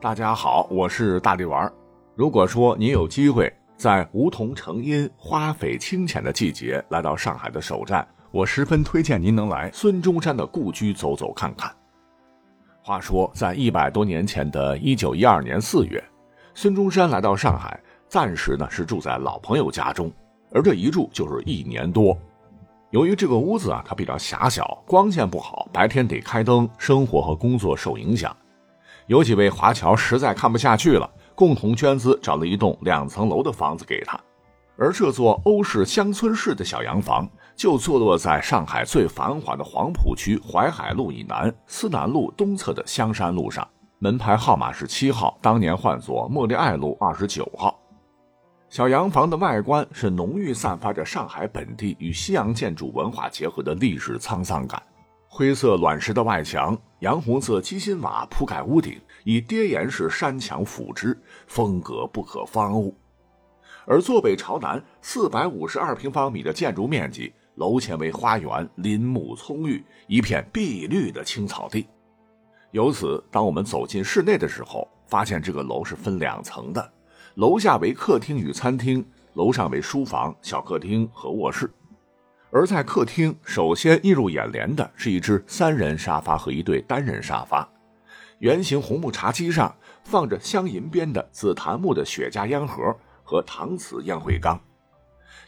大家好，我是大力丸。如果说你有机会在梧桐成荫、花苇清浅的季节来到上海的首站，我十分推荐您能来孙中山的故居走走看看。话说，在一百多年前的一九一二年四月，孙中山来到上海，暂时呢是住在老朋友家中，而这一住就是一年多。由于这个屋子啊，它比较狭小，光线不好，白天得开灯，生活和工作受影响。有几位华侨实在看不下去了，共同捐资找了一栋两层楼的房子给他。而这座欧式乡村式的小洋房，就坐落在上海最繁华的黄浦区淮海路以南思南路东侧的香山路上，门牌号码是七号，当年换作茉莉爱路二十九号。小洋房的外观是浓郁散发着上海本地与西洋建筑文化结合的历史沧桑感。灰色卵石的外墙，洋红色鸡心瓦铺盖屋顶，以跌岩式山墙辅之，风格不可方物。而坐北朝南，四百五十二平方米的建筑面积，楼前为花园，林木葱郁，一片碧绿的青草地。由此，当我们走进室内的时候，发现这个楼是分两层的，楼下为客厅与餐厅，楼上为书房、小客厅和卧室。而在客厅，首先映入眼帘的是一只三人沙发和一对单人沙发。圆形红木茶几上放着镶银边的紫檀木的雪茄烟盒和搪瓷烟灰缸，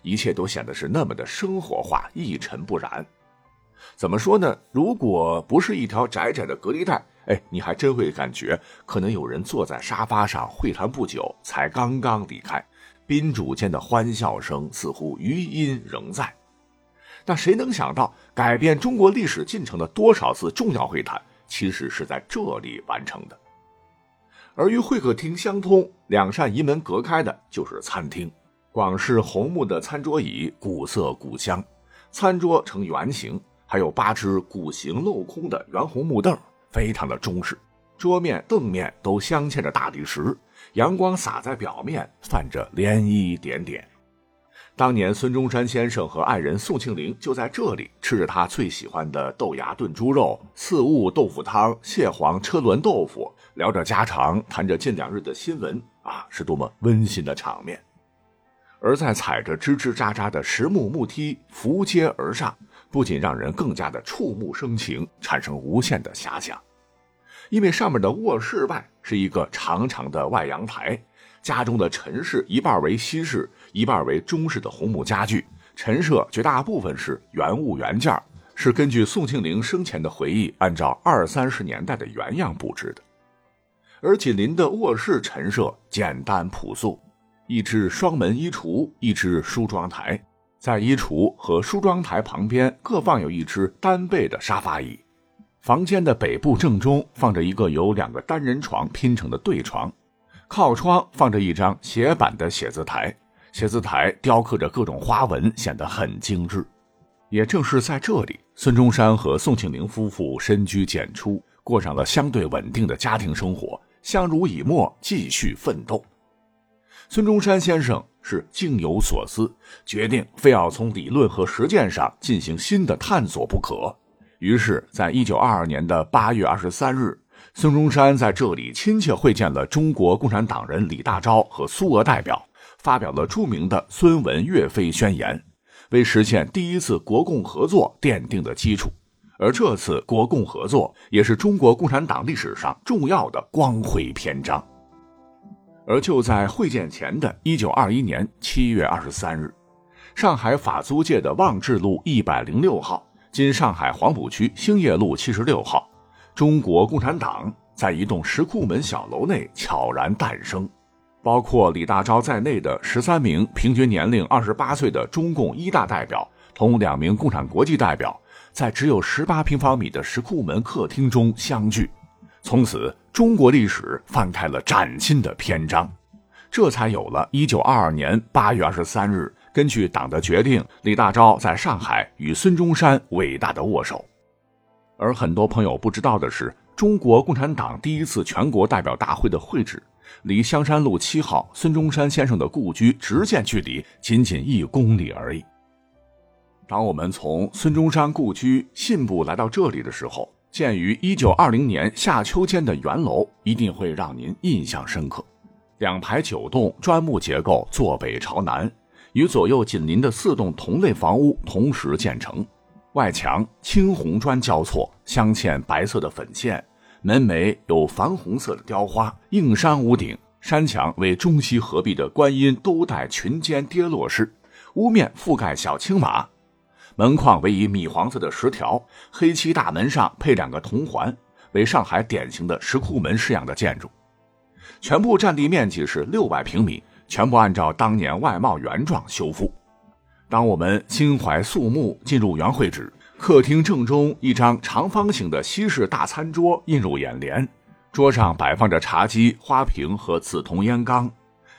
一切都显得是那么的生活化、一尘不染。怎么说呢？如果不是一条窄窄的隔离带，哎，你还真会感觉可能有人坐在沙发上会谈不久才刚刚离开，宾主间的欢笑声似乎余音仍在。但谁能想到，改变中国历史进程的多少次重要会谈，其实是在这里完成的。而与会客厅相通、两扇移门隔开的就是餐厅。广式红木的餐桌椅，古色古香，餐桌呈圆形，还有八只鼓形镂空的圆红木凳，非常的中式。桌面、凳面都镶嵌着大理石，阳光洒在表面，泛着涟漪点点。当年孙中山先生和爱人宋庆龄就在这里吃着他最喜欢的豆芽炖猪肉、四物豆腐汤、蟹黄车轮豆腐，聊着家常，谈着近两日的新闻，啊，是多么温馨的场面！而在踩着吱吱喳喳的实木木梯扶阶而上，不仅让人更加的触目生情，产生无限的遐想，因为上面的卧室外是一个长长的外阳台。家中的陈设一半为西式，一半为中式的红木家具。陈设绝大部分是原物原件，是根据宋庆龄生前的回忆，按照二三十年代的原样布置的。而紧邻的卧室陈设简单朴素，一只双门衣橱，一只梳妆台，在衣橱和梳妆台旁边各放有一只单背的沙发椅。房间的北部正中放着一个由两个单人床拼成的对床。靠窗放着一张斜板的写字台，写字台雕刻着各种花纹，显得很精致。也正是在这里，孙中山和宋庆龄夫妇深居简出，过上了相对稳定的家庭生活，相濡以沫，继续奋斗。孙中山先生是境有所思，决定非要从理论和实践上进行新的探索不可。于是，在一九二二年的八月二十三日。孙中山在这里亲切会见了中国共产党人李大钊和苏俄代表，发表了著名的《孙文岳飞宣言》，为实现第一次国共合作奠定了基础。而这次国共合作也是中国共产党历史上重要的光辉篇章。而就在会见前的一九二一年七月二十三日，上海法租界的望志路一百零六号（今上海黄浦区兴业路七十六号）。中国共产党在一栋石库门小楼内悄然诞生，包括李大钊在内的十三名平均年龄二十八岁的中共一大代表，同两名共产国际代表，在只有十八平方米的石库门客厅中相聚。从此，中国历史翻开了崭新的篇章，这才有了一九二二年八月二十三日，根据党的决定，李大钊在上海与孙中山伟大的握手。而很多朋友不知道的是，中国共产党第一次全国代表大会的会址，离香山路七号孙中山先生的故居直线距离仅仅一公里而已。当我们从孙中山故居信步来到这里的时候，建于一九二零年夏秋间的圆楼一定会让您印象深刻。两排九栋砖木结构，坐北朝南，与左右紧邻的四栋同类房屋同时建成。外墙青红砖交错，镶嵌白色的粉线，门楣有矾红色的雕花。硬山屋顶，山墙为中西合璧的观音都带裙肩跌落式，屋面覆盖小青瓦。门框为以米黄色的石条，黑漆大门上配两个铜环，为上海典型的石库门式样的建筑。全部占地面积是六百平米，全部按照当年外貌原状修复。当我们心怀肃穆进入原会址，客厅正中一张长方形的西式大餐桌映入眼帘，桌上摆放着茶几、花瓶和紫铜烟缸。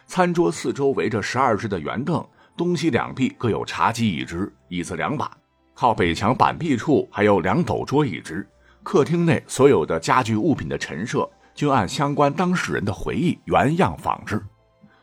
餐桌四周围着十二只的圆凳。东西两壁各有茶几一只，椅子两把，靠北墙板壁处还有两斗桌一只。客厅内所有的家具物品的陈设均按相关当事人的回忆原样仿制。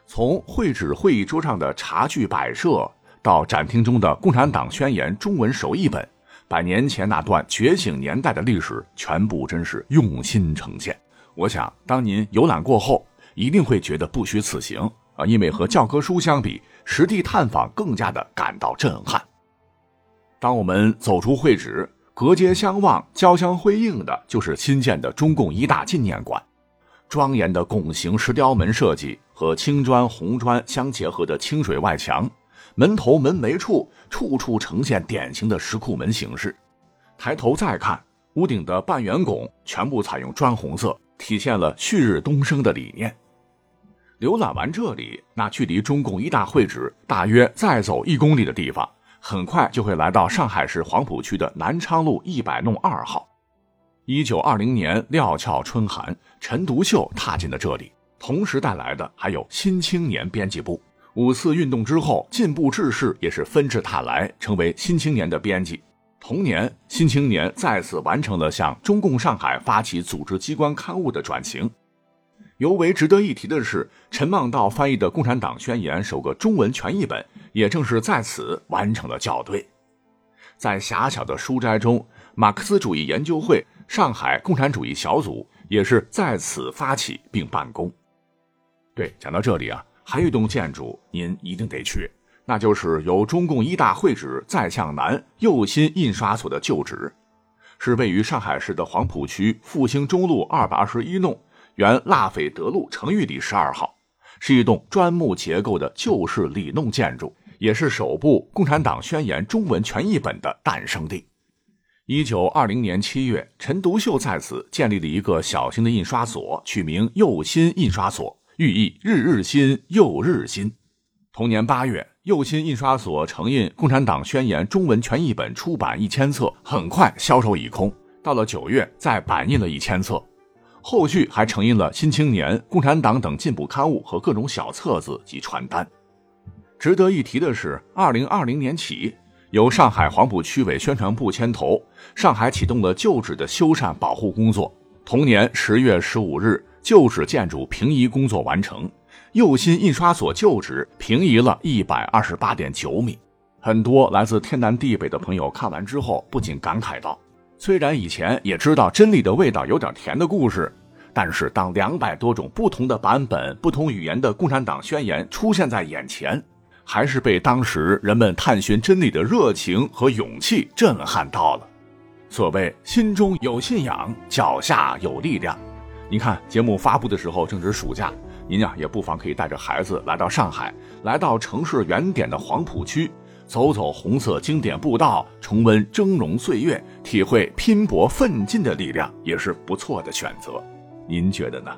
从会址会议桌上的茶具摆设，到展厅中的《共产党宣言》中文手译本，百年前那段觉醒年代的历史，全部真是用心呈现。我想，当您游览过后，一定会觉得不虚此行啊！因为和教科书相比，实地探访更加的感到震撼。当我们走出会址，隔街相望、交相辉映的，就是新建的中共一大纪念馆。庄严的拱形石雕门设计和青砖红砖相结合的清水外墙，门头门楣处处处呈现典型的石库门形式。抬头再看，屋顶的半圆拱全部采用砖红色，体现了旭日东升的理念。浏览完这里，那距离中共一大会址大约再走一公里的地方，很快就会来到上海市黄浦区的南昌路一百弄二号。一九二零年料峭春寒，陈独秀踏进了这里，同时带来的还有《新青年》编辑部。五四运动之后，进步志士也是纷至沓来，成为《新青年》的编辑。同年，《新青年》再次完成了向中共上海发起组织机关刊物的转型。尤为值得一提的是，陈望道翻译的《共产党宣言》首个中文全译本，也正是在此完成了校对。在狭小的书斋中，马克思主义研究会上海共产主义小组也是在此发起并办公。对，讲到这里啊，还有一栋建筑您一定得去，那就是由中共一大会址再向南右新印刷所的旧址，是位于上海市的黄浦区复兴中路二百二十一弄。原腊斐德路成玉里十二号，是一栋砖木结构的旧式里弄建筑，也是首部《共产党宣言》中文全译本的诞生地。一九二零年七月，陈独秀在此建立了一个小型的印刷所，取名右新印刷所，寓意日日新，又日新。同年八月，右新印刷所承印《共产党宣言》中文全译本出版一千册，很快销售一空。到了九月，再版印了一千册。后续还承印了《新青年》《共产党》等进步刊物和各种小册子及传单。值得一提的是，二零二零年起，由上海黄浦区委宣传部牵头，上海启动了旧址的修缮保护工作。同年十月十五日，旧址建筑平移工作完成，右新印刷所旧址平移了一百二十八点九米。很多来自天南地北的朋友看完之后，不禁感慨道。虽然以前也知道真理的味道有点甜的故事，但是当两百多种不同的版本、不同语言的《共产党宣言》出现在眼前，还是被当时人们探寻真理的热情和勇气震撼到了。所谓心中有信仰，脚下有力量。您看，节目发布的时候正值暑假，您呀也不妨可以带着孩子来到上海，来到城市原点的黄浦区。走走红色经典步道，重温峥嵘岁月，体会拼搏奋进的力量，也是不错的选择。您觉得呢？